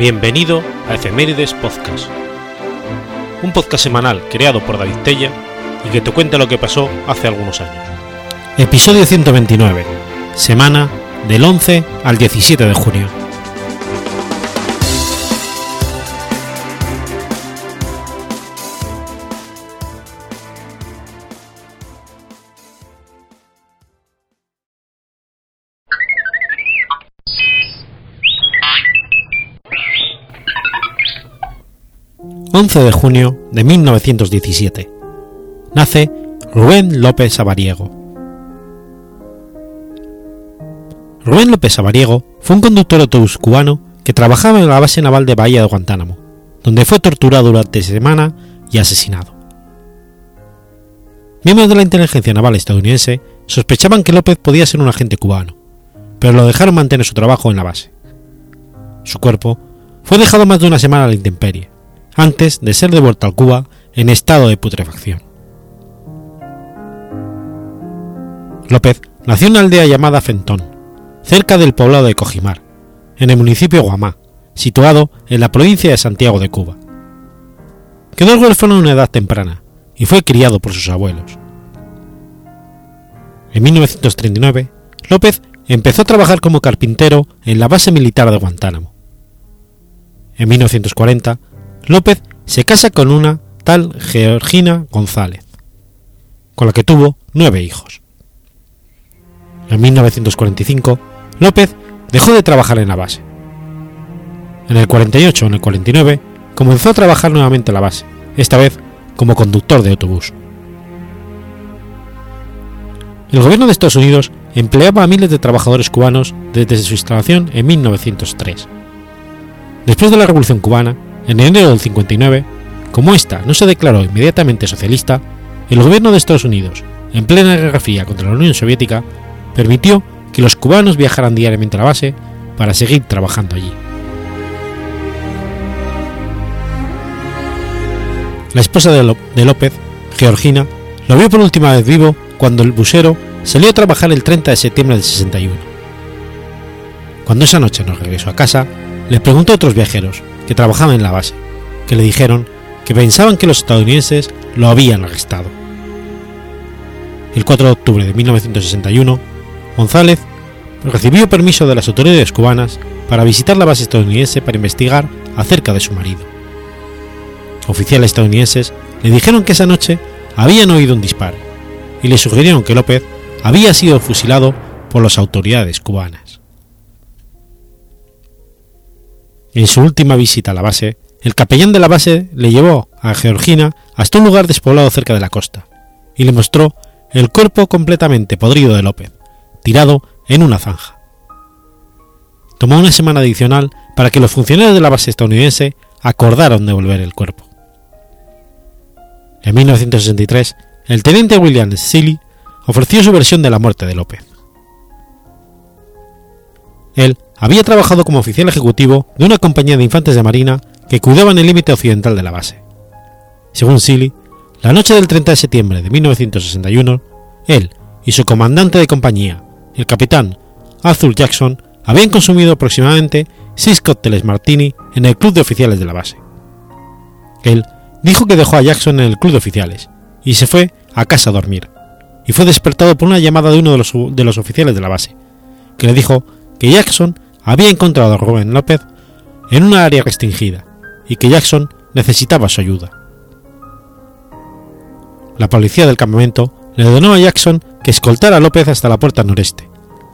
Bienvenido a Efemérides Podcast, un podcast semanal creado por David Tella y que te cuenta lo que pasó hace algunos años. Episodio 129, semana del 11 al 17 de junio. 11 de junio de 1917. Nace Rubén López Sabariego. Rubén López Sabariego fue un conductor autobús cubano que trabajaba en la base naval de Bahía de Guantánamo, donde fue torturado durante semana y asesinado. Miembros de la inteligencia naval estadounidense sospechaban que López podía ser un agente cubano, pero lo dejaron mantener su trabajo en la base. Su cuerpo fue dejado más de una semana a la intemperie, antes de ser devuelto a Cuba en estado de putrefacción. López nació en una aldea llamada Fentón, cerca del poblado de Cojimar, en el municipio Guamá, situado en la provincia de Santiago de Cuba. Quedó huérfano en una edad temprana y fue criado por sus abuelos. En 1939, López empezó a trabajar como carpintero en la base militar de Guantánamo. En 1940 López se casa con una tal Georgina González, con la que tuvo nueve hijos. En 1945, López dejó de trabajar en la base. En el 48 o en el 49 comenzó a trabajar nuevamente en la base, esta vez como conductor de autobús. El gobierno de Estados Unidos empleaba a miles de trabajadores cubanos desde su instalación en 1903. Después de la Revolución cubana, en enero del 59, como esta no se declaró inmediatamente socialista, el gobierno de Estados Unidos, en plena guerra fría contra la Unión Soviética, permitió que los cubanos viajaran diariamente a la base para seguir trabajando allí. La esposa de López, Georgina, lo vio por última vez vivo cuando el busero salió a trabajar el 30 de septiembre del 61. Cuando esa noche no regresó a casa, le preguntó a otros viajeros que trabajaban en la base, que le dijeron que pensaban que los estadounidenses lo habían arrestado. El 4 de octubre de 1961, González recibió permiso de las autoridades cubanas para visitar la base estadounidense para investigar acerca de su marido. Oficiales estadounidenses le dijeron que esa noche habían oído un disparo y le sugirieron que López había sido fusilado por las autoridades cubanas. En su última visita a la base, el capellán de la base le llevó a Georgina hasta un lugar despoblado cerca de la costa y le mostró el cuerpo completamente podrido de López, tirado en una zanja. Tomó una semana adicional para que los funcionarios de la base estadounidense acordaron devolver el cuerpo. En 1963, el teniente William Seeley ofreció su versión de la muerte de López. Él había trabajado como oficial ejecutivo de una compañía de infantes de marina que cuidaban el límite occidental de la base. Según Seeley, la noche del 30 de septiembre de 1961, él y su comandante de compañía, el capitán Arthur Jackson, habían consumido aproximadamente seis cócteles martini en el club de oficiales de la base. Él dijo que dejó a Jackson en el club de oficiales y se fue a casa a dormir, y fue despertado por una llamada de uno de los oficiales de la base, que le dijo que Jackson había encontrado a Rubén López en una área restringida y que Jackson necesitaba su ayuda. La policía del campamento le ordenó a Jackson que escoltara a López hasta la puerta noreste,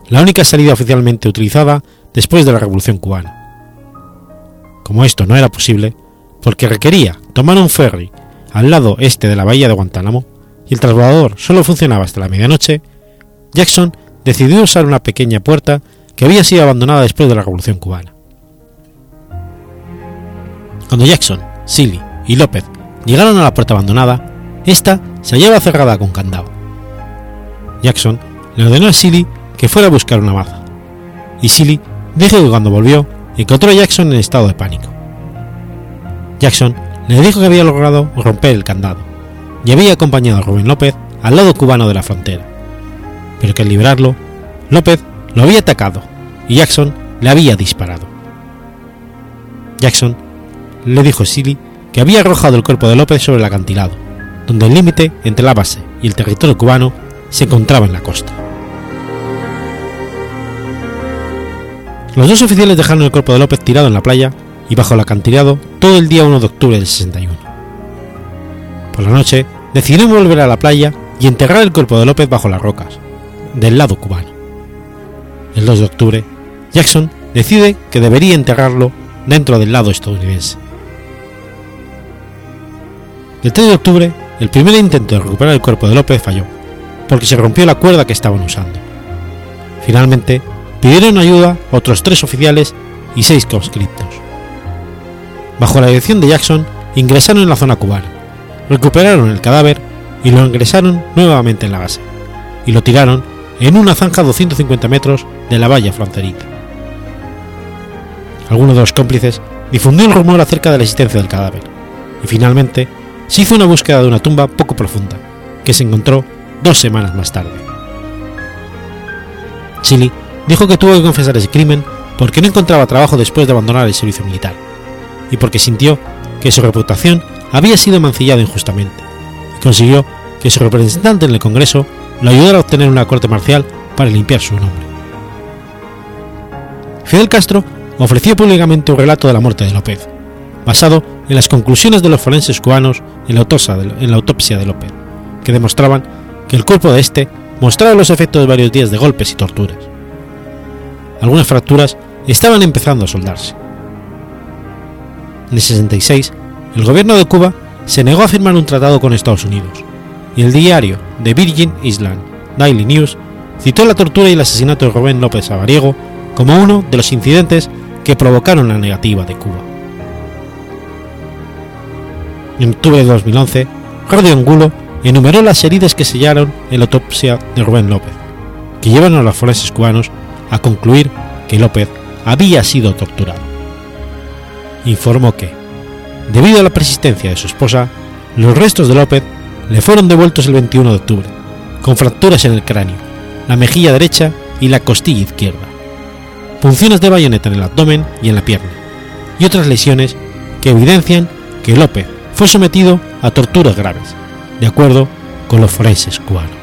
la única salida oficialmente utilizada después de la Revolución cubana. Como esto no era posible, porque requería tomar un ferry al lado este de la bahía de Guantánamo y el trasladador solo funcionaba hasta la medianoche, Jackson decidió usar una pequeña puerta que había sido abandonada después de la Revolución cubana. Cuando Jackson, Silly y López llegaron a la puerta abandonada, esta se hallaba cerrada con candado. Jackson le ordenó a Silly que fuera a buscar una maza, y Silly dijo que cuando volvió encontró a Jackson en estado de pánico. Jackson le dijo que había logrado romper el candado y había acompañado a Rubén López al lado cubano de la frontera, pero que al liberarlo, López lo había atacado y Jackson le había disparado. Jackson le dijo a Silly que había arrojado el cuerpo de López sobre el acantilado, donde el límite entre la base y el territorio cubano se encontraba en la costa. Los dos oficiales dejaron el cuerpo de López tirado en la playa y bajo el acantilado todo el día 1 de octubre del 61. Por la noche decidieron volver a la playa y enterrar el cuerpo de López bajo las rocas, del lado cubano. El 2 de octubre, Jackson decide que debería enterrarlo dentro del lado estadounidense. El 3 de octubre, el primer intento de recuperar el cuerpo de López falló, porque se rompió la cuerda que estaban usando. Finalmente, pidieron ayuda otros tres oficiales y seis conscriptos. Bajo la dirección de Jackson, ingresaron en la zona cubana, recuperaron el cadáver y lo ingresaron nuevamente en la base, y lo tiraron en una zanja a 250 metros de la valla fronteriza. Alguno de los cómplices difundió el rumor acerca de la existencia del cadáver, y finalmente se hizo una búsqueda de una tumba poco profunda, que se encontró dos semanas más tarde. Chili dijo que tuvo que confesar ese crimen porque no encontraba trabajo después de abandonar el servicio militar, y porque sintió que su reputación había sido mancillada injustamente, y consiguió que su representante en el Congreso lo ayudara a obtener una corte marcial para limpiar su nombre. Fidel Castro ofreció públicamente un relato de la muerte de López, basado en las conclusiones de los forenses cubanos en la, autopsia de, en la autopsia de López, que demostraban que el cuerpo de este mostraba los efectos de varios días de golpes y torturas. Algunas fracturas estaban empezando a soldarse. En el 66, el gobierno de Cuba se negó a firmar un tratado con Estados Unidos, y el diario The Virgin Island Daily News citó la tortura y el asesinato de Rubén López Avariego como uno de los incidentes que provocaron la negativa de Cuba. En octubre de 2011, Radio Angulo enumeró las heridas que sellaron en la autopsia de Rubén López, que llevaron a los forenses cubanos a concluir que López había sido torturado. Informó que, debido a la persistencia de su esposa, los restos de López le fueron devueltos el 21 de octubre, con fracturas en el cráneo, la mejilla derecha y la costilla izquierda, punciones de bayoneta en el abdomen y en la pierna, y otras lesiones que evidencian que López fue sometido a torturas graves, de acuerdo con los forenses cubanos.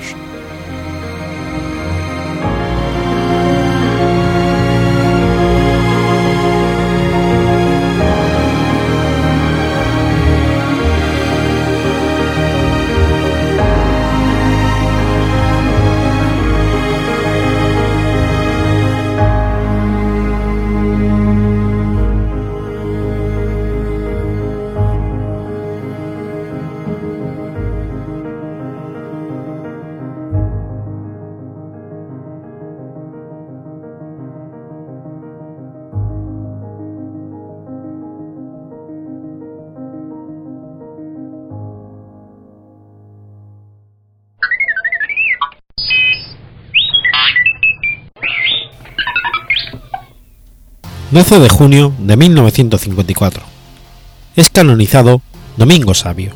12 de junio de 1954. Es canonizado Domingo Sabio.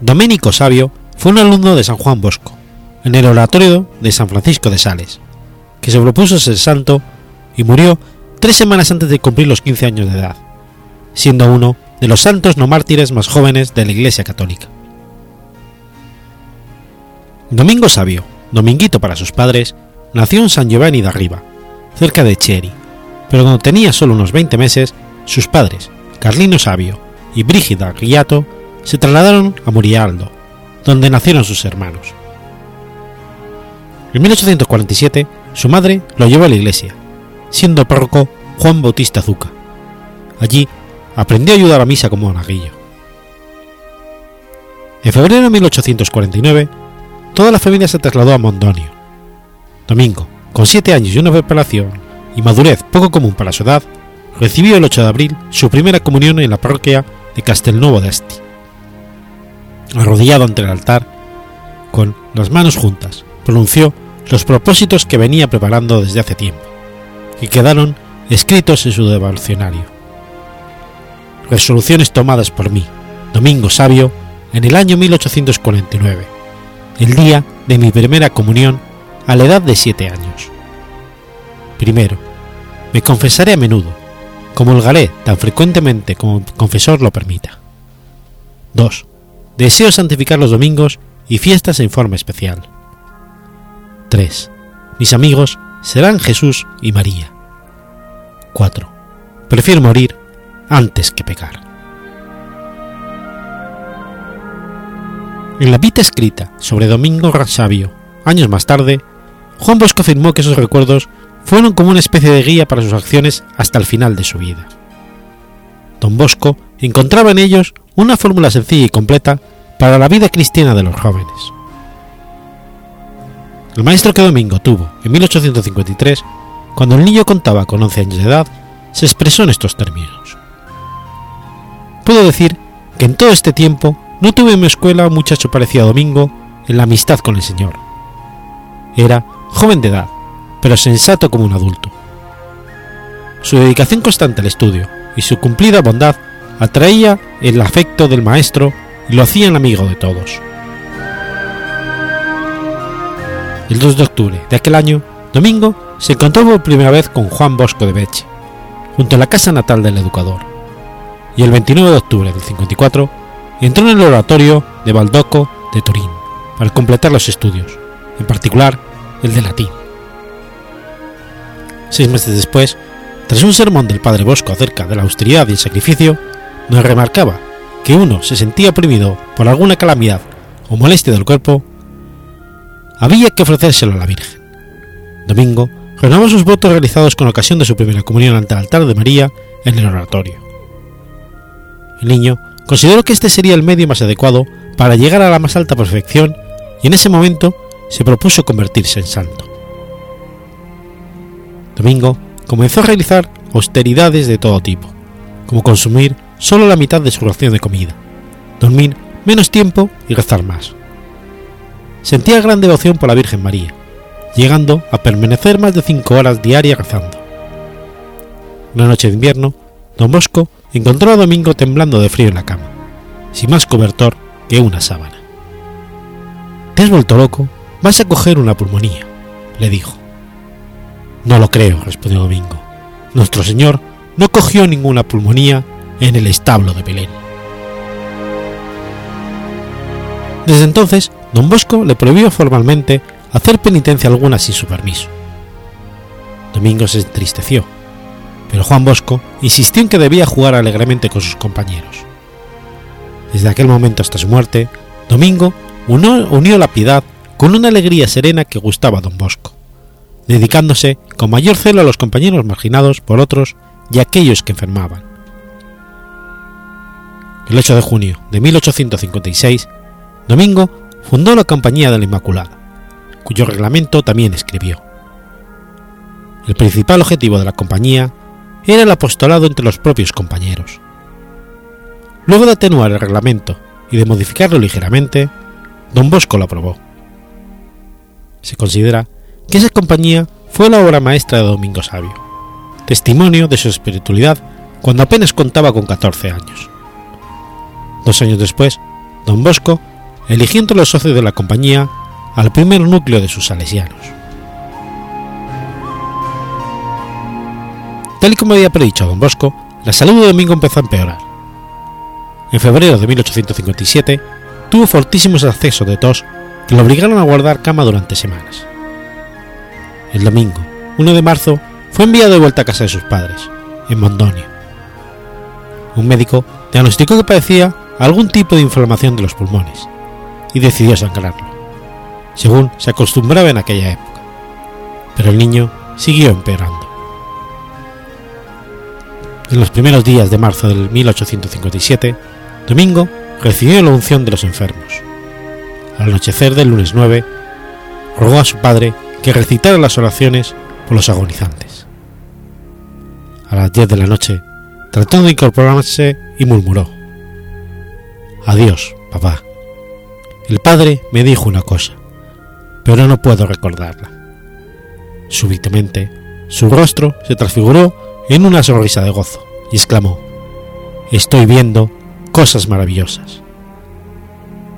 Domenico Sabio fue un alumno de San Juan Bosco, en el oratorio de San Francisco de Sales, que se propuso ser santo y murió tres semanas antes de cumplir los 15 años de edad, siendo uno de los santos no mártires más jóvenes de la Iglesia Católica. Domingo Sabio, Dominguito para sus padres, nació en San Giovanni de Arriba, cerca de Chieri, pero cuando tenía solo unos 20 meses, sus padres, Carlino Sabio y Brígida Guiato, se trasladaron a Murialdo, donde nacieron sus hermanos. En 1847, su madre lo llevó a la iglesia, siendo párroco Juan Bautista Zuca. Allí aprendió a ayudar a misa como monaguillo. En febrero de 1849, toda la familia se trasladó a Mondonio, Domingo, con siete años y una preparación y madurez poco común para su edad, recibió el 8 de abril su primera comunión en la parroquia de Castelnuovo d'Asti. Arrodillado ante el altar, con las manos juntas, pronunció los propósitos que venía preparando desde hace tiempo, y quedaron escritos en su devocionario. Resoluciones tomadas por mí, Domingo Sabio, en el año 1849, el día de mi primera comunión a la edad de siete años. Primero, me confesaré a menudo, como el galé tan frecuentemente como confesor lo permita. 2. Deseo santificar los domingos y fiestas en forma especial. 3. Mis amigos serán Jesús y María. 4. Prefiero morir antes que pecar. En la vida escrita sobre Domingo Sabio, años más tarde, Juan Bosco afirmó que esos recuerdos fueron como una especie de guía para sus acciones hasta el final de su vida. Don Bosco encontraba en ellos una fórmula sencilla y completa para la vida cristiana de los jóvenes. El maestro que Domingo tuvo en 1853, cuando el niño contaba con 11 años de edad, se expresó en estos términos. Puedo decir que en todo este tiempo no tuve en mi escuela un muchacho parecido a Domingo en la amistad con el Señor. Era joven de edad, pero sensato como un adulto. Su dedicación constante al estudio y su cumplida bondad atraía el afecto del maestro y lo hacían amigo de todos. El 2 de octubre de aquel año, Domingo se encontró por primera vez con Juan Bosco de Beche, junto a la casa natal del educador, y el 29 de octubre del 54 entró en el oratorio de Baldoco de Turín para completar los estudios, en particular el de latín. Seis meses después, tras un sermón del padre Bosco acerca de la austeridad y el sacrificio, nos remarcaba que uno se sentía oprimido por alguna calamidad o molestia del cuerpo, había que ofrecérselo a la Virgen. Domingo renovó sus votos realizados con ocasión de su primera comunión ante el altar de María en el oratorio. El niño consideró que este sería el medio más adecuado para llegar a la más alta perfección y en ese momento se propuso convertirse en santo. Domingo comenzó a realizar austeridades de todo tipo, como consumir solo la mitad de su ración de comida, dormir menos tiempo y rezar más. Sentía gran devoción por la Virgen María, llegando a permanecer más de cinco horas diarias rezando. Una noche de invierno, don Bosco encontró a Domingo temblando de frío en la cama, sin más cobertor que una sábana. ¿Te has vuelto loco? Vas a coger una pulmonía, le dijo. No lo creo, respondió Domingo. Nuestro Señor no cogió ninguna pulmonía en el establo de Belén. Desde entonces, don Bosco le prohibió formalmente hacer penitencia alguna sin su permiso. Domingo se entristeció, pero Juan Bosco insistió en que debía jugar alegremente con sus compañeros. Desde aquel momento hasta su muerte, Domingo unió, unió la piedad con una alegría serena que gustaba a don Bosco dedicándose con mayor celo a los compañeros marginados por otros y a aquellos que enfermaban. El 8 de junio de 1856, Domingo fundó la Compañía de la Inmaculada, cuyo reglamento también escribió. El principal objetivo de la compañía era el apostolado entre los propios compañeros. Luego de atenuar el reglamento y de modificarlo ligeramente, don Bosco lo aprobó. Se considera que esa compañía fue la obra maestra de Domingo Sabio, testimonio de su espiritualidad cuando apenas contaba con 14 años. Dos años después, don Bosco eligió entre los socios de la compañía al primer núcleo de sus salesianos. Tal y como había predicho don Bosco, la salud de Domingo empezó a empeorar. En febrero de 1857 tuvo fortísimos accesos de tos que lo obligaron a guardar cama durante semanas el domingo 1 de marzo, fue enviado de vuelta a casa de sus padres, en Mondonio. Un médico diagnosticó que padecía algún tipo de inflamación de los pulmones y decidió sangrarlo, según se acostumbraba en aquella época. Pero el niño siguió empeorando. En los primeros días de marzo del 1857, Domingo recibió la unción de los enfermos. Al anochecer del lunes 9, rogó a su padre que recitara las oraciones por los agonizantes. A las 10 de la noche, tratando de incorporarse y murmuró, Adiós, papá. El padre me dijo una cosa, pero no puedo recordarla. Súbitamente, su rostro se transfiguró en una sonrisa de gozo y exclamó, Estoy viendo cosas maravillosas.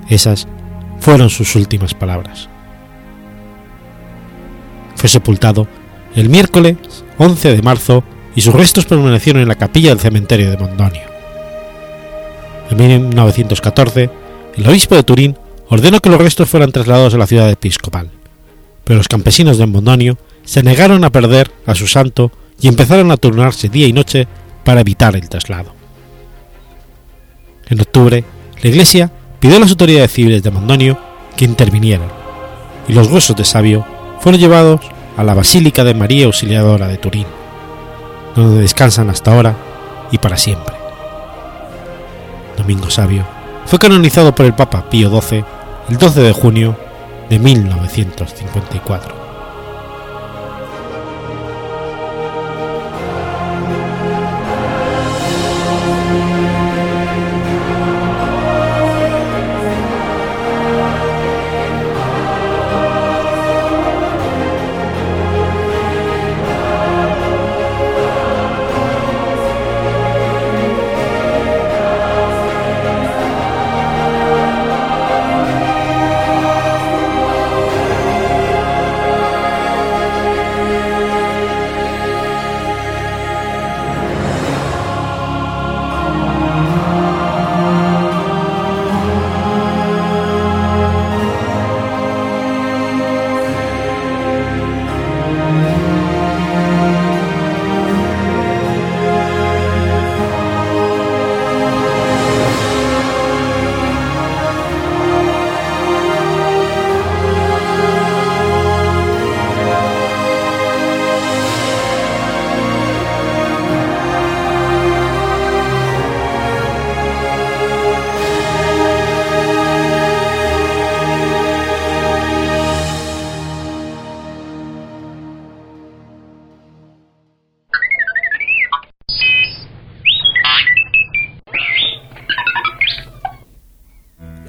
Esas fueron sus últimas palabras fue sepultado el miércoles 11 de marzo y sus restos permanecieron en la capilla del cementerio de Mondonio. En 1914, el obispo de Turín ordenó que los restos fueran trasladados a la ciudad episcopal, pero los campesinos de Mondonio se negaron a perder a su santo y empezaron a turnarse día y noche para evitar el traslado. En octubre, la Iglesia pidió a las autoridades civiles de Mondonio que intervinieran, y los huesos de Sabio fueron llevados a la Basílica de María Auxiliadora de Turín, donde descansan hasta ahora y para siempre. Domingo Sabio fue canonizado por el Papa Pío XII el 12 de junio de 1954.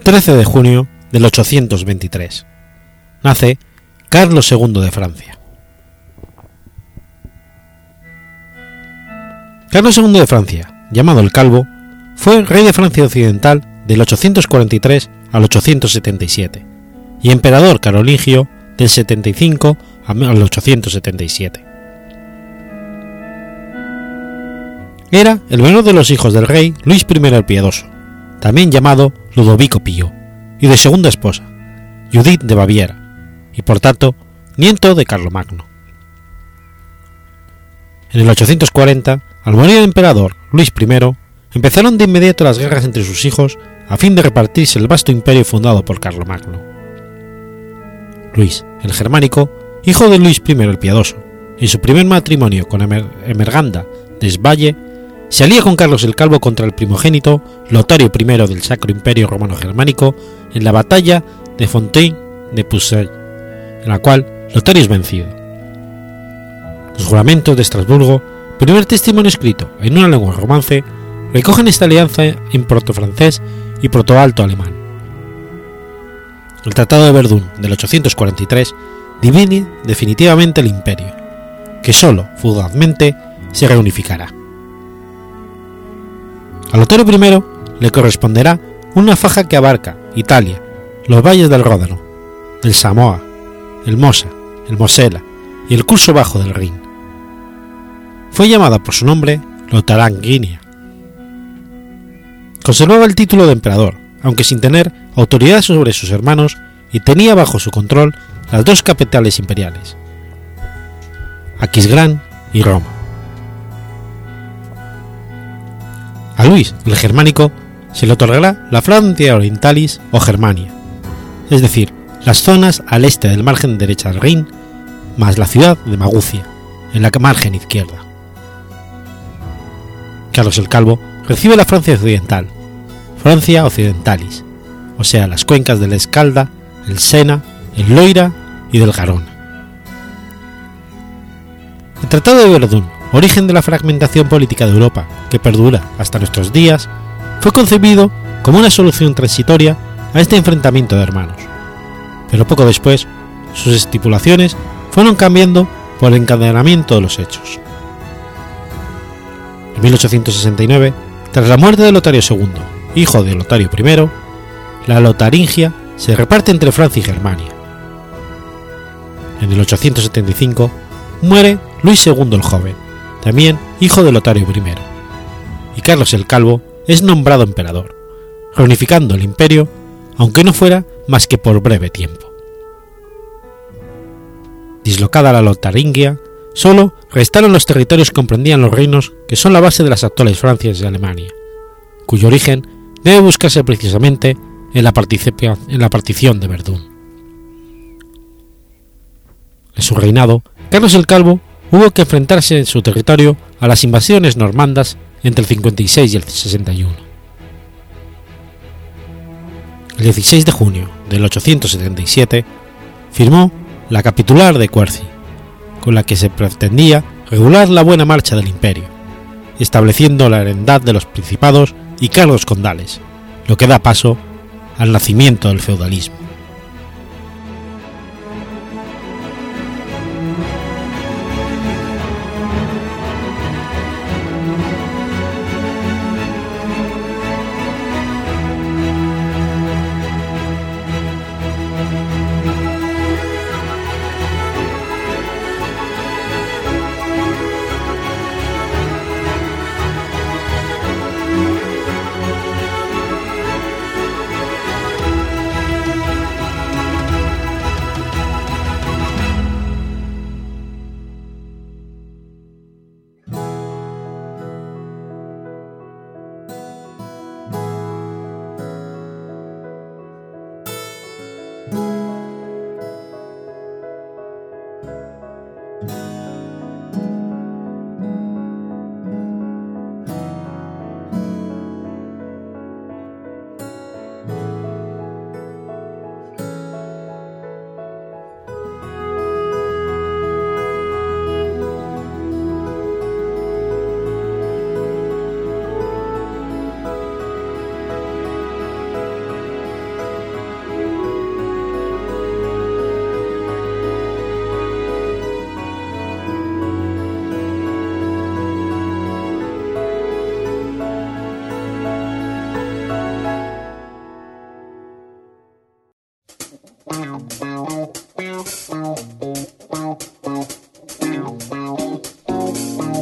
13 de junio del 823. Nace Carlos II de Francia. Carlos II de Francia, llamado el Calvo, fue rey de Francia Occidental del 843 al 877 y emperador carolingio del 75 al 877. Era el menor de los hijos del rey Luis I el Piadoso, también llamado Ludovico Pío, y de segunda esposa, Judith de Baviera, y por tanto nieto de Carlomagno. En el 840, al morir el emperador Luis I, empezaron de inmediato las guerras entre sus hijos a fin de repartirse el vasto imperio fundado por Carlomagno. Luis el Germánico, hijo de Luis I el Piadoso, en su primer matrimonio con Emerganda de Svalle, se alía con Carlos el Calvo contra el primogénito Lotario I del Sacro Imperio Romano Germánico en la batalla de Fontaine de Puisay, en la cual Lotario es vencido. Los juramentos de Estrasburgo, primer testimonio escrito en una lengua romance, recogen esta alianza en proto-francés y proto-alto alemán. El Tratado de Verdún del 843 divide definitivamente el imperio, que sólo fugazmente se reunificará. A Lotario I le corresponderá una faja que abarca Italia, los valles del Ródano, el Samoa, el Mosa, el Mosela y el curso bajo del Rin. Fue llamada por su nombre Lotaranguinia. Conservaba el título de emperador, aunque sin tener autoridad sobre sus hermanos y tenía bajo su control las dos capitales imperiales, Aquisgrán y Roma. Luis el Germánico se le otorgará la Francia Orientalis o Germania, es decir, las zonas al este del margen derecha del Rin, más la ciudad de Magucia, en la margen izquierda. Carlos el Calvo recibe la Francia Occidental, Francia Occidentalis, o sea, las cuencas del Escalda, el Sena, el Loira y del Garona. El Tratado de Verdún origen de la fragmentación política de Europa, que perdura hasta nuestros días, fue concebido como una solución transitoria a este enfrentamiento de hermanos. Pero poco después, sus estipulaciones fueron cambiando por el encadenamiento de los hechos. En 1869, tras la muerte de Lotario II, hijo de Lotario I, la Lotaringia se reparte entre Francia y Germania. En el 875, muere Luis II el Joven, también hijo de Lotario I, y Carlos el Calvo es nombrado emperador, reunificando el imperio, aunque no fuera más que por breve tiempo. Dislocada la Lotaringia, solo restaron los territorios que comprendían los reinos que son la base de las actuales Francias y Alemania, cuyo origen debe buscarse precisamente en la, en la partición de Verdún. En su reinado, Carlos el Calvo hubo que enfrentarse en su territorio a las invasiones normandas entre el 56 y el 61. El 16 de junio del 877 firmó la Capitular de Quercy, con la que se pretendía regular la buena marcha del imperio, estableciendo la herendad de los principados y cargos condales, lo que da paso al nacimiento del feudalismo.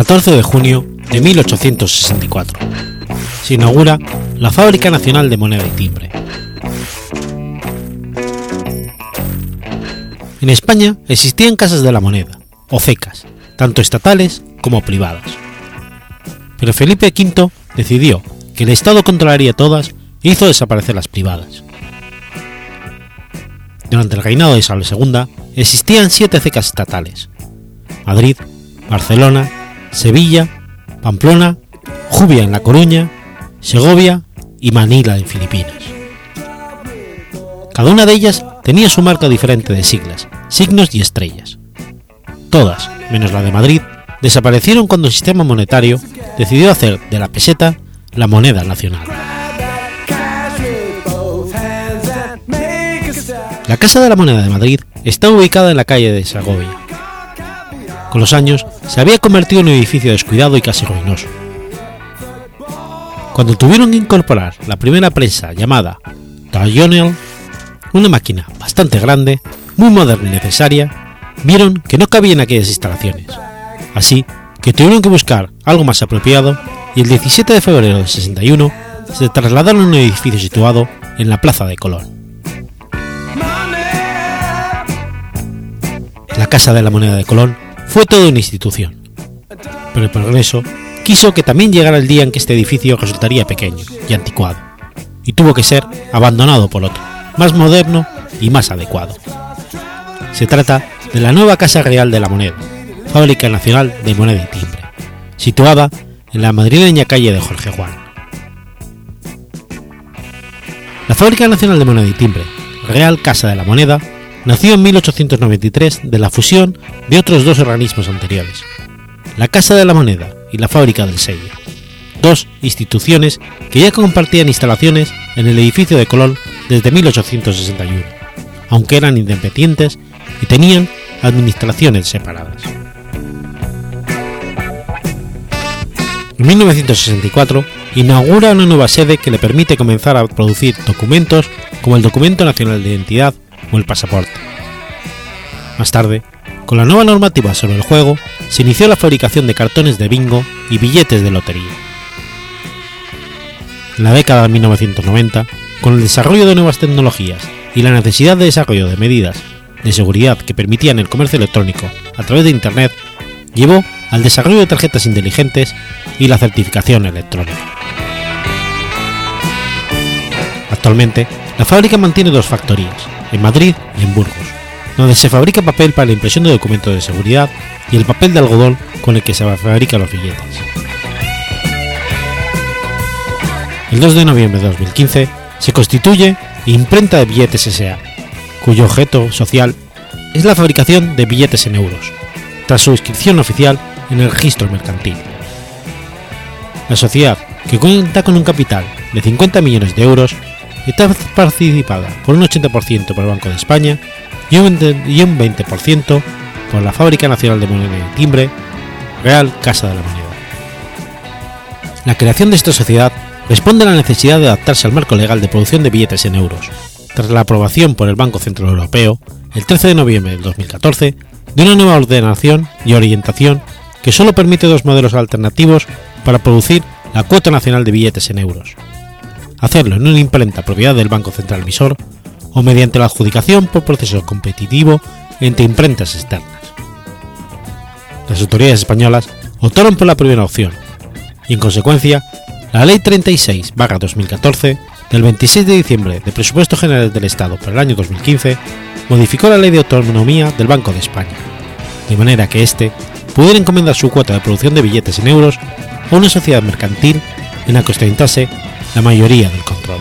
14 de junio de 1864. Se inaugura la Fábrica Nacional de Moneda y Timbre. En España existían casas de la moneda, o cecas, tanto estatales como privadas. Pero Felipe V decidió que el Estado controlaría todas e hizo desaparecer las privadas. Durante el reinado de Isabel II existían siete cecas estatales: Madrid, Barcelona, Sevilla, Pamplona, Jubia en La Coruña, Segovia y Manila en Filipinas. Cada una de ellas tenía su marca diferente de siglas, signos y estrellas. Todas, menos la de Madrid, desaparecieron cuando el sistema monetario decidió hacer de la peseta la moneda nacional. La Casa de la Moneda de Madrid está ubicada en la calle de Segovia, con los años se había convertido en un edificio descuidado y casi ruinoso. Cuando tuvieron que incorporar la primera prensa llamada Diagonal, una máquina bastante grande, muy moderna y necesaria, vieron que no cabía en aquellas instalaciones. Así que tuvieron que buscar algo más apropiado y el 17 de febrero del 61 se trasladaron a un edificio situado en la Plaza de Colón. La Casa de la Moneda de Colón fue toda una institución, pero el progreso quiso que también llegara el día en que este edificio resultaría pequeño y anticuado, y tuvo que ser abandonado por otro, más moderno y más adecuado. Se trata de la nueva Casa Real de la Moneda, Fábrica Nacional de Moneda y Timbre, situada en la madrileña calle de Jorge Juan. La Fábrica Nacional de Moneda y Timbre, Real Casa de la Moneda, nació en 1893 de la fusión de otros dos organismos anteriores, la Casa de la Moneda y la Fábrica del Sello, dos instituciones que ya compartían instalaciones en el edificio de Colón desde 1861, aunque eran independientes y tenían administraciones separadas. En 1964 inaugura una nueva sede que le permite comenzar a producir documentos como el Documento Nacional de Identidad o el pasaporte. Más tarde, con la nueva normativa sobre el juego, se inició la fabricación de cartones de bingo y billetes de lotería. En la década de 1990, con el desarrollo de nuevas tecnologías y la necesidad de desarrollo de medidas de seguridad que permitían el comercio electrónico a través de Internet, llevó al desarrollo de tarjetas inteligentes y la certificación electrónica. Actualmente, la fábrica mantiene dos factorías, en Madrid y en Burgos, donde se fabrica papel para la impresión de documentos de seguridad y el papel de algodón con el que se fabrican los billetes. El 2 de noviembre de 2015 se constituye Imprenta de Billetes S.A., cuyo objeto social es la fabricación de billetes en euros, tras su inscripción oficial en el registro mercantil. La sociedad, que cuenta con un capital de 50 millones de euros, está participada por un 80% por el Banco de España y un 20% por la Fábrica Nacional de Moneda y Timbre, Real Casa de la Moneda. La creación de esta sociedad responde a la necesidad de adaptarse al marco legal de producción de billetes en euros, tras la aprobación por el Banco Central Europeo, el 13 de noviembre del 2014, de una nueva ordenación y orientación que solo permite dos modelos alternativos para producir la cuota nacional de billetes en euros. Hacerlo en una imprenta propiedad del Banco Central emisor o mediante la adjudicación por proceso competitivo entre imprentas externas. Las autoridades españolas optaron por la primera opción y, en consecuencia, la Ley 36-2014 del 26 de diciembre de Presupuestos Generales del Estado para el año 2015 modificó la Ley de Autonomía del Banco de España, de manera que éste pudiera encomendar su cuota de producción de billetes en euros a una sociedad mercantil en la que ostentase la mayoría del control.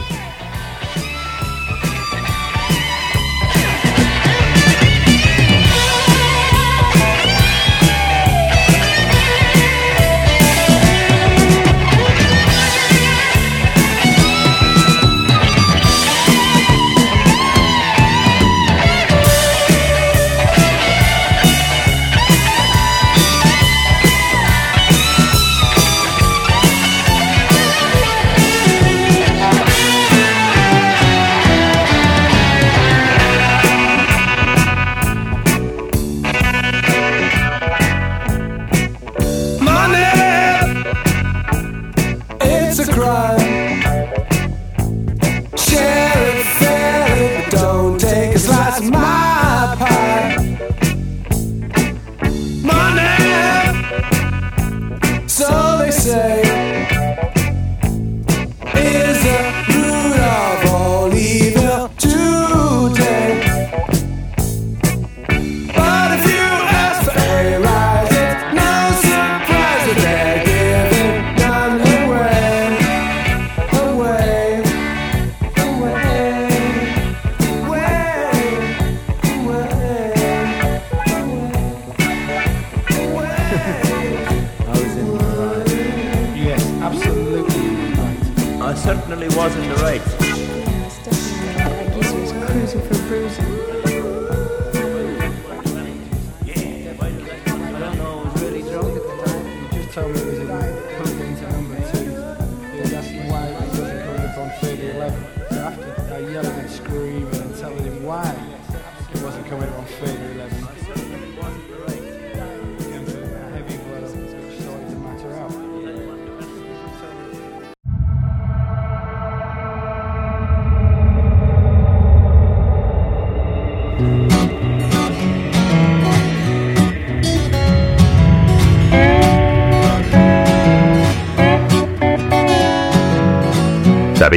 a crime.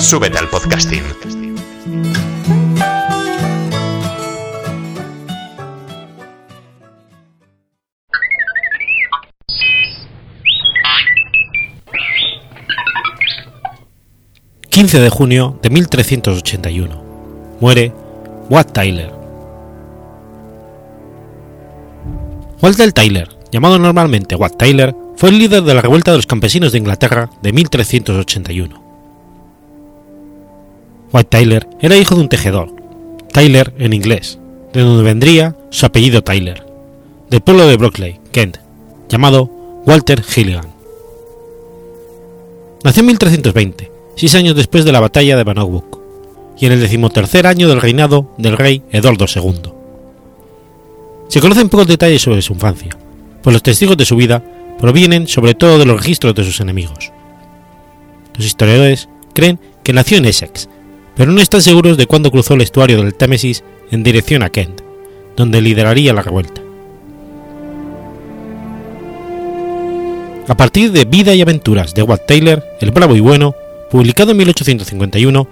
Súbete al podcasting. ...15 de junio de 1381... ...muere Wat Tyler. Walter Tyler, llamado normalmente Wat Tyler... ...fue el líder de la revuelta de los campesinos de Inglaterra de 1381 White Tyler era hijo de un tejedor, Tyler en inglés, de donde vendría su apellido Tyler, del pueblo de Brockley, Kent, llamado Walter Gilligan. Nació en 1320, seis años después de la batalla de Bannockburn, y en el decimotercer año del reinado del rey Eduardo II. Se conocen pocos detalles sobre su infancia, pues los testigos de su vida provienen sobre todo de los registros de sus enemigos. Los historiadores creen que nació en Essex, pero no están seguros de cuándo cruzó el estuario del Támesis en dirección a Kent, donde lideraría la revuelta. A partir de Vida y aventuras de Wat Taylor, el Bravo y Bueno, publicado en 1851,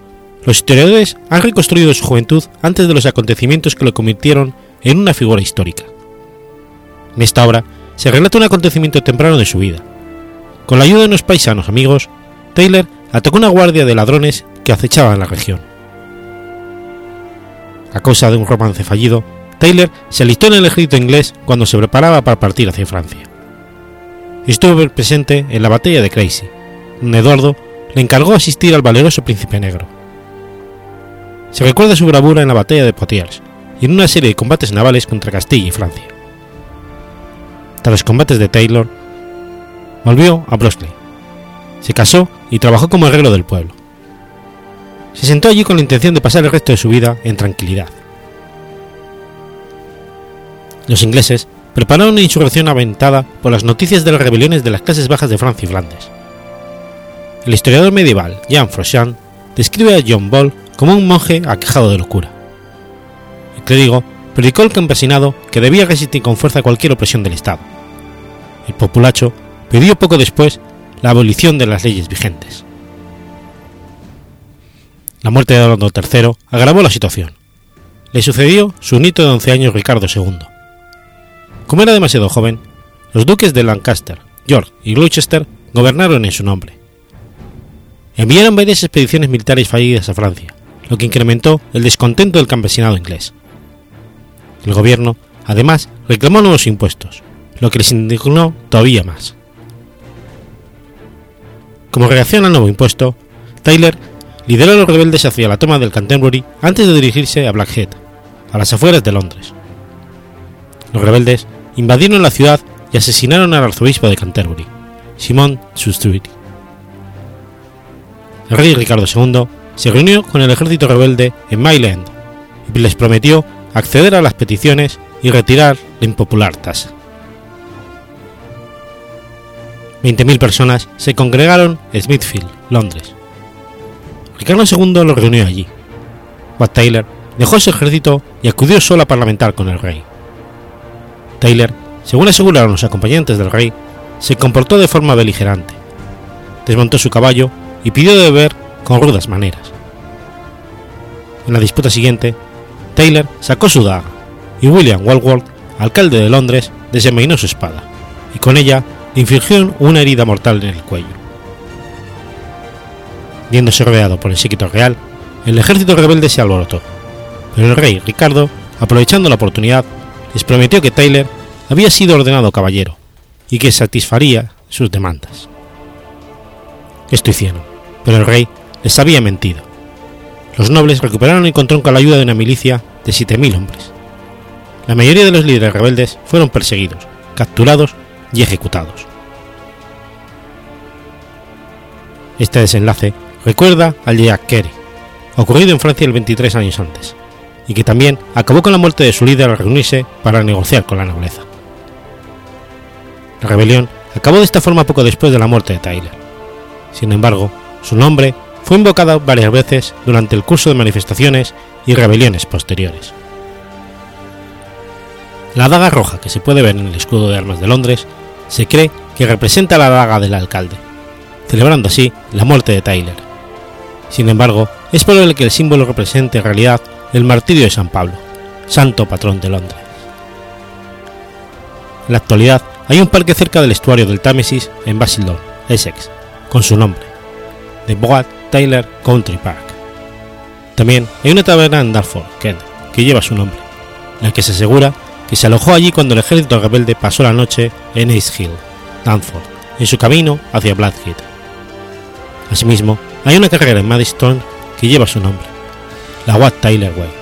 los historiadores han reconstruido su juventud antes de los acontecimientos que lo convirtieron en una figura histórica. En esta obra se relata un acontecimiento temprano de su vida. Con la ayuda de unos paisanos amigos, Taylor atacó una guardia de ladrones que acechaba en la región. A causa de un romance fallido, Taylor se alistó en el ejército inglés cuando se preparaba para partir hacia Francia. Estuvo presente en la batalla de Crecy, donde Eduardo le encargó asistir al valeroso príncipe negro. Se recuerda su bravura en la batalla de Poitiers y en una serie de combates navales contra Castilla y Francia. Tras los combates de Taylor, volvió a Brosley. Se casó y trabajó como herrero del pueblo se sentó allí con la intención de pasar el resto de su vida en tranquilidad. Los ingleses prepararon una insurrección aventada por las noticias de las rebeliones de las clases bajas de Francia y Flandes. El historiador medieval Jean Frochamp describe a John Ball como un monje aquejado de locura. El clérigo predicó al campesinado que debía resistir con fuerza cualquier opresión del Estado. El populacho pidió poco después la abolición de las leyes vigentes. La muerte de Eduardo III agravó la situación. Le sucedió su nieto de 11 años Ricardo II. Como era demasiado joven, los duques de Lancaster, York y Gloucester gobernaron en su nombre. Enviaron varias expediciones militares fallidas a Francia, lo que incrementó el descontento del campesinado inglés. El gobierno, además, reclamó nuevos impuestos, lo que les indignó todavía más. Como reacción al nuevo impuesto, Tyler lideró a los rebeldes hacia la toma del Canterbury antes de dirigirse a Blackhead, a las afueras de Londres. Los rebeldes invadieron la ciudad y asesinaron al arzobispo de Canterbury, Simon Shrewsbury. El rey Ricardo II se reunió con el ejército rebelde en Mile y les prometió acceder a las peticiones y retirar la impopular tasa. 20.000 personas se congregaron en Smithfield, Londres, Ricardo II lo reunió allí. Wat Taylor dejó su ejército y acudió solo a parlamentar con el rey. Taylor, según aseguraron los acompañantes del rey, se comportó de forma beligerante, desmontó su caballo y pidió de beber con rudas maneras. En la disputa siguiente, Taylor sacó su daga y William Walworth, alcalde de Londres, desenvainó su espada y con ella infligió una herida mortal en el cuello. Viéndose rodeado por el séquito real, el ejército rebelde se alborotó, pero el rey Ricardo, aprovechando la oportunidad, les prometió que Taylor había sido ordenado caballero y que satisfaría sus demandas. Esto hicieron, pero el rey les había mentido. Los nobles recuperaron el control con la ayuda de una milicia de 7.000 hombres. La mayoría de los líderes rebeldes fueron perseguidos, capturados y ejecutados. Este desenlace recuerda al de Kerry, ocurrido en Francia el 23 años antes, y que también acabó con la muerte de su líder al reunirse para negociar con la nobleza. La rebelión acabó de esta forma poco después de la muerte de Tyler. Sin embargo, su nombre fue invocado varias veces durante el curso de manifestaciones y rebeliones posteriores. La daga roja que se puede ver en el escudo de armas de Londres se cree que representa la daga del alcalde, celebrando así la muerte de Tyler. Sin embargo, es probable que el símbolo represente en realidad el martirio de San Pablo, santo patrón de Londres. En la actualidad hay un parque cerca del estuario del Támesis en Basildon, Essex, con su nombre, The Boat Taylor Country Park. También hay una taberna en Dartford, Kent, que lleva su nombre, la que se asegura que se alojó allí cuando el ejército rebelde pasó la noche en Ace Hill, Danford, en su camino hacia Blackheath. Asimismo, hay una carrera en Madison que lleva su nombre, la Watt Taylor Way.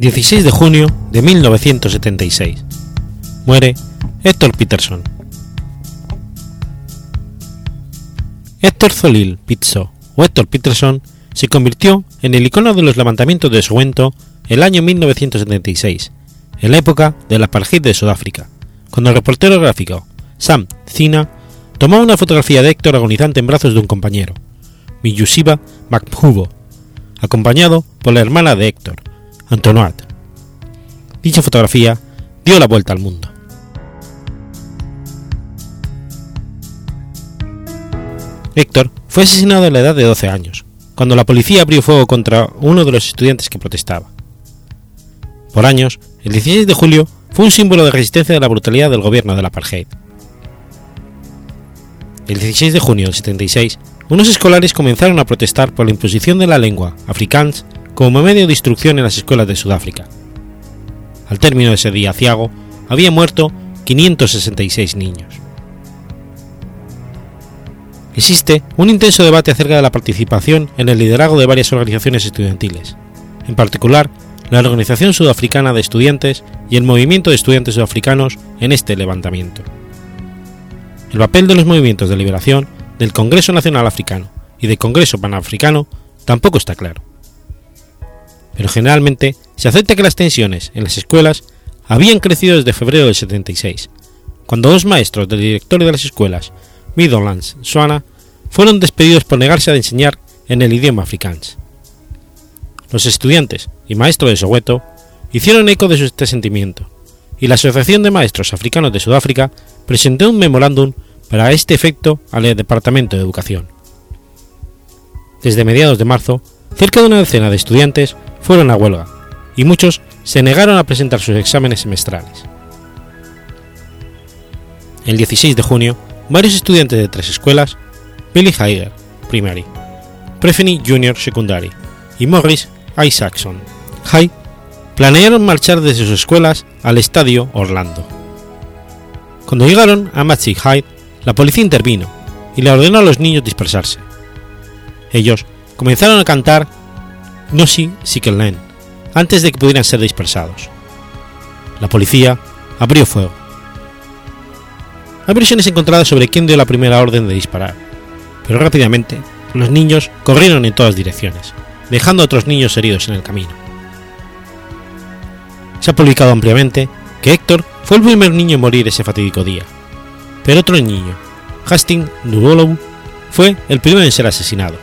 16 de junio de 1976. Muere Héctor Peterson. Héctor Zolil Pizzo o Héctor Peterson se convirtió en el icono de los levantamientos de Soweto el año 1976, en la época del apartheid de Sudáfrica, cuando el reportero gráfico Sam Zina tomó una fotografía de Héctor agonizante en brazos de un compañero, Miyushiba Makhubo, acompañado por la hermana de Héctor, Antoinette. Dicha fotografía dio la vuelta al mundo. Héctor fue asesinado a la edad de 12 años, cuando la policía abrió fuego contra uno de los estudiantes que protestaba. Por años, el 16 de julio fue un símbolo de resistencia a la brutalidad del gobierno del apartheid. El 16 de junio del 76, unos escolares comenzaron a protestar por la imposición de la lengua afrikaans como medio de instrucción en las escuelas de Sudáfrica. Al término de ese día ciago, había muerto 566 niños. Existe un intenso debate acerca de la participación en el liderazgo de varias organizaciones estudiantiles, en particular la Organización Sudafricana de Estudiantes y el Movimiento de Estudiantes Sudafricanos en este levantamiento. El papel de los movimientos de liberación, del Congreso Nacional Africano y del Congreso Panafricano tampoco está claro pero generalmente se acepta que las tensiones en las escuelas habían crecido desde febrero del 76, cuando dos maestros del directorio de las escuelas, Midlands Swana, fueron despedidos por negarse a enseñar en el idioma afrikaans. Los estudiantes y maestros de Soweto hicieron eco de este sentimiento y la Asociación de Maestros Africanos de Sudáfrica presentó un memorándum para este efecto al Departamento de Educación. Desde mediados de marzo, cerca de una decena de estudiantes fueron a huelga, y muchos se negaron a presentar sus exámenes semestrales. El 16 de junio, varios estudiantes de tres escuelas, Billy Haiger, Primary, Prefeny Junior Secondary y Morris Isaacson High, planearon marchar desde sus escuelas al estadio Orlando. Cuando llegaron a Magic High, la policía intervino y le ordenó a los niños dispersarse. Ellos comenzaron a cantar No si Sikelen antes de que pudieran ser dispersados. La policía abrió fuego. Hay versiones encontradas sobre quién dio la primera orden de disparar, pero rápidamente los niños corrieron en todas direcciones, dejando a otros niños heridos en el camino. Se ha publicado ampliamente que Héctor fue el primer niño en morir ese fatídico día, pero otro niño, Hastings Dubolow, fue el primero en ser asesinado.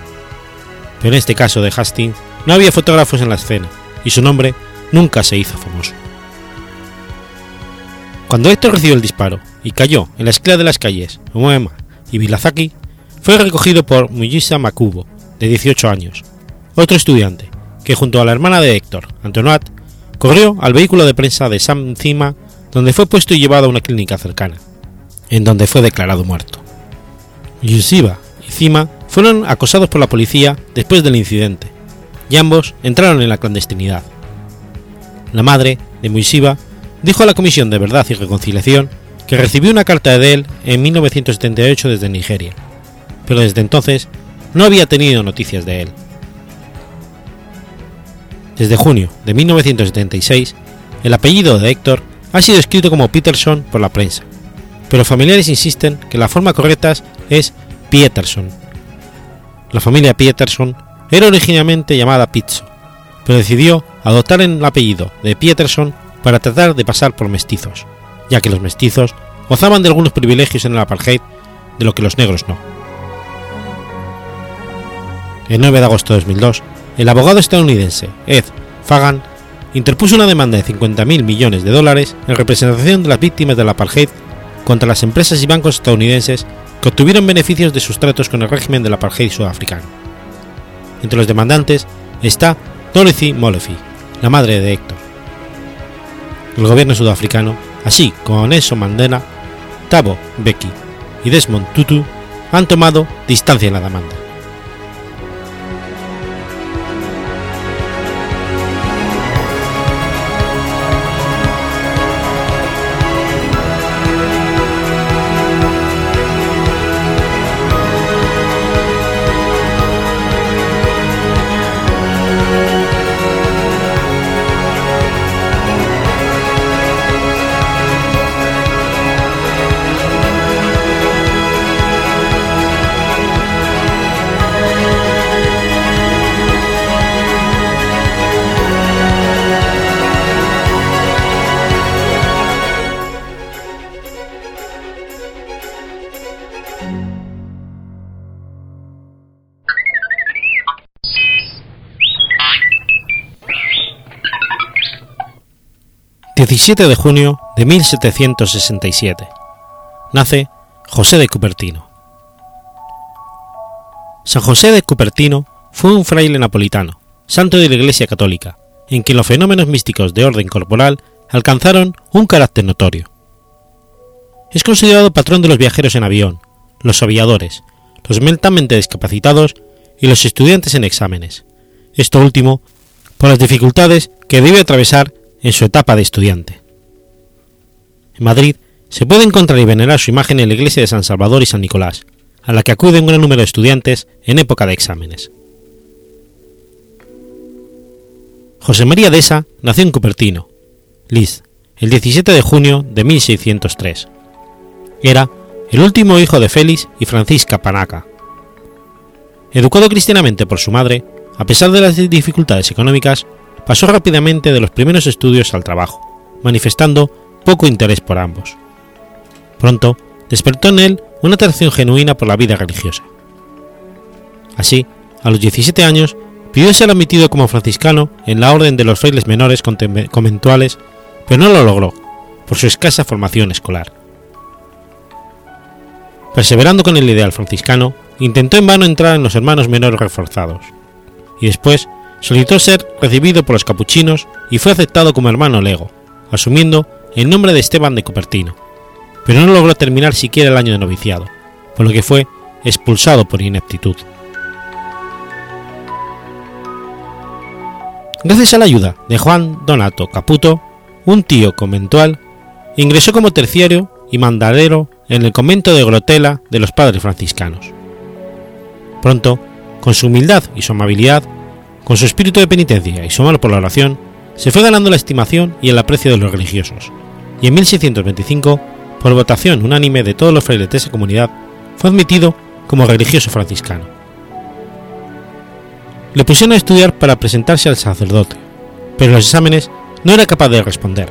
Pero en este caso de Hastings no había fotógrafos en la escena y su nombre nunca se hizo famoso. Cuando Héctor recibió el disparo y cayó en la esquina de las calles Moema y Vilazaki, fue recogido por Mujisa Makubo, de 18 años, otro estudiante, que junto a la hermana de Héctor, Antoinette, corrió al vehículo de prensa de Sam Cima, donde fue puesto y llevado a una clínica cercana, en donde fue declarado muerto. Yusiba y Cima fueron acosados por la policía después del incidente, y ambos entraron en la clandestinidad. La madre de Muisiba dijo a la Comisión de Verdad y Reconciliación que recibió una carta de él en 1978 desde Nigeria, pero desde entonces no había tenido noticias de él. Desde junio de 1976, el apellido de Héctor ha sido escrito como Peterson por la prensa, pero familiares insisten que la forma correcta es Pieterson. La familia Pieterson era originalmente llamada Pizzo, pero decidió adoptar el apellido de Pieterson para tratar de pasar por mestizos, ya que los mestizos gozaban de algunos privilegios en el apartheid de lo que los negros no. El 9 de agosto de 2002, el abogado estadounidense Ed Fagan interpuso una demanda de 50.000 millones de dólares en representación de las víctimas del apartheid contra las empresas y bancos estadounidenses que obtuvieron beneficios de sus tratos con el régimen del apartheid sudafricano. Entre los demandantes está Dorothy Molefi, la madre de Héctor. El gobierno sudafricano, así como Nelson Mandela, Thabo Mbeki y Desmond Tutu, han tomado distancia en la demanda. 17 de junio de 1767. Nace José de Cupertino. San José de Cupertino fue un fraile napolitano, santo de la Iglesia Católica, en quien los fenómenos místicos de orden corporal alcanzaron un carácter notorio. Es considerado patrón de los viajeros en avión, los aviadores, los mentalmente discapacitados y los estudiantes en exámenes, esto último por las dificultades que debe atravesar en su etapa de estudiante. En Madrid se puede encontrar y venerar su imagen en la iglesia de San Salvador y San Nicolás, a la que acuden un gran número de estudiantes en época de exámenes. José María Deza nació en Cupertino, Liz, el 17 de junio de 1603. Era el último hijo de Félix y Francisca Panaca. Educado cristianamente por su madre, a pesar de las dificultades económicas, pasó rápidamente de los primeros estudios al trabajo, manifestando poco interés por ambos. Pronto despertó en él una atracción genuina por la vida religiosa. Así, a los 17 años, pidió ser admitido como franciscano en la orden de los frailes menores conventuales, pero no lo logró, por su escasa formación escolar. Perseverando con el ideal franciscano, intentó en vano entrar en los hermanos menores reforzados, y después solicitó ser recibido por los capuchinos y fue aceptado como hermano lego, asumiendo el nombre de Esteban de Cupertino, pero no logró terminar siquiera el año de noviciado, por lo que fue expulsado por ineptitud. Gracias a la ayuda de Juan Donato Caputo, un tío conventual, ingresó como terciario y mandadero en el convento de Grotela de los padres franciscanos. Pronto, con su humildad y su amabilidad, con su espíritu de penitencia y su amor por la oración, se fue ganando la estimación y el aprecio de los religiosos, y en 1625, por votación unánime de todos los frailes de esa comunidad, fue admitido como religioso franciscano. Le pusieron a estudiar para presentarse al sacerdote, pero en los exámenes no era capaz de responder.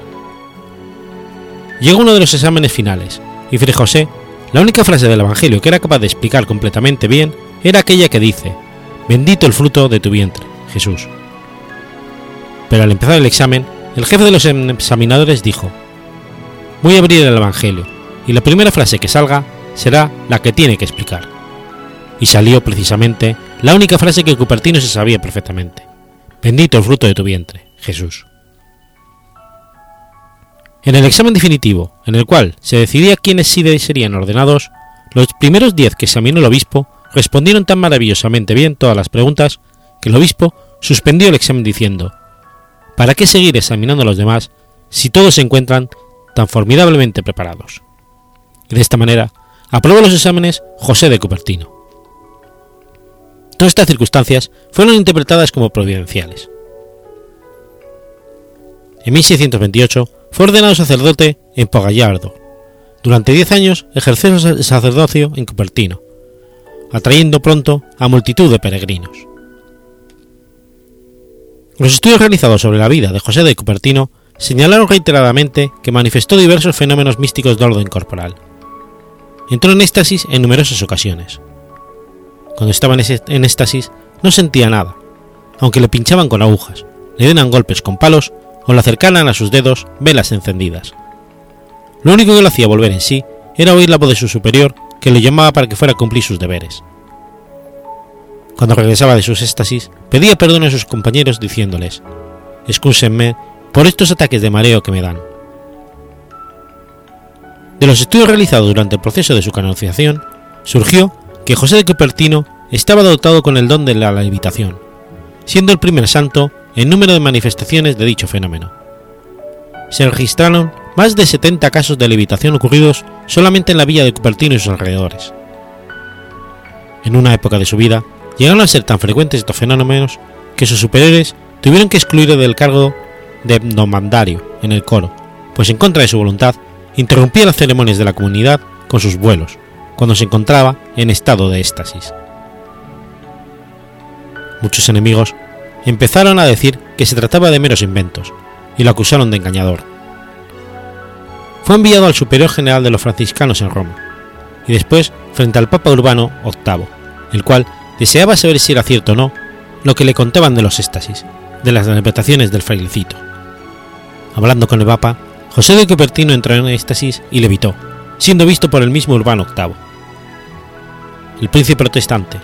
Llegó uno de los exámenes finales, y Fray José, la única frase del Evangelio que era capaz de explicar completamente bien era aquella que dice, Bendito el fruto de tu vientre, Jesús. Pero al empezar el examen, el jefe de los examinadores dijo, Voy a abrir el Evangelio, y la primera frase que salga será la que tiene que explicar. Y salió precisamente la única frase que Cupertino se sabía perfectamente. Bendito el fruto de tu vientre, Jesús. En el examen definitivo, en el cual se decidía quiénes sí serían ordenados, los primeros diez que examinó el obispo respondieron tan maravillosamente bien todas las preguntas el obispo suspendió el examen diciendo, ¿para qué seguir examinando a los demás si todos se encuentran tan formidablemente preparados? De esta manera aprobó los exámenes José de Cupertino. Todas estas circunstancias fueron interpretadas como providenciales. En 1628 fue ordenado sacerdote en Pogallardo. Durante diez años ejerció el sacerdocio en Cupertino, atrayendo pronto a multitud de peregrinos. Los estudios realizados sobre la vida de José de Cupertino señalaron reiteradamente que manifestó diversos fenómenos místicos de orden corporal. Entró en éxtasis en numerosas ocasiones. Cuando estaba en éxtasis no sentía nada, aunque le pinchaban con agujas, le dieran golpes con palos o le acercaran a sus dedos velas encendidas. Lo único que lo hacía volver en sí era oír la voz de su superior que le llamaba para que fuera a cumplir sus deberes. Cuando regresaba de sus éxtasis, pedía perdón a sus compañeros diciéndoles, excúsenme por estos ataques de mareo que me dan. De los estudios realizados durante el proceso de su canonización, surgió que José de Cupertino estaba dotado con el don de la levitación, siendo el primer santo en número de manifestaciones de dicho fenómeno. Se registraron más de 70 casos de levitación ocurridos solamente en la villa de Cupertino y sus alrededores. En una época de su vida, llegaron a ser tan frecuentes estos fenómenos que sus superiores tuvieron que excluirle del cargo de mandario en el coro, pues en contra de su voluntad interrumpía las ceremonias de la comunidad con sus vuelos, cuando se encontraba en estado de éxtasis. Muchos enemigos empezaron a decir que se trataba de meros inventos, y lo acusaron de engañador. Fue enviado al superior general de los franciscanos en Roma, y después frente al Papa Urbano VIII, el cual deseaba saber si era cierto o no lo que le contaban de los éxtasis, de las interpretaciones del frailecito. Hablando con el Papa, José de Cupertino entró en éxtasis y levitó, siendo visto por el mismo Urbano VIII. El príncipe protestante,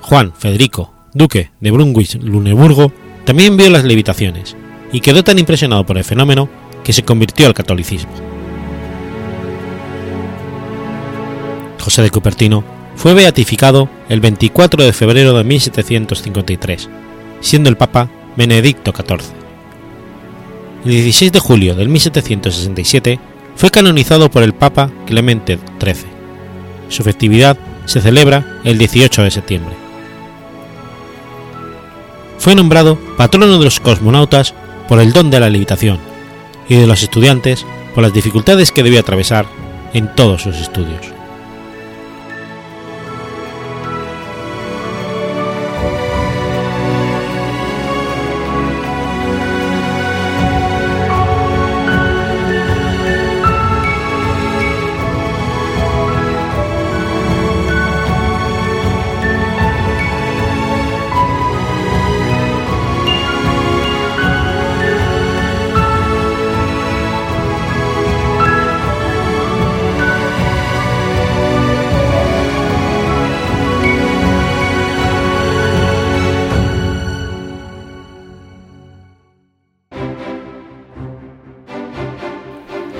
Juan Federico, duque de Brunswick-Luneburgo, también vio las levitaciones y quedó tan impresionado por el fenómeno que se convirtió al catolicismo. José de Cupertino fue beatificado el 24 de febrero de 1753, siendo el Papa Benedicto XIV. El 16 de julio de 1767 fue canonizado por el Papa Clemente XIII. Su festividad se celebra el 18 de septiembre. Fue nombrado patrono de los cosmonautas por el don de la levitación y de los estudiantes por las dificultades que debió atravesar en todos sus estudios.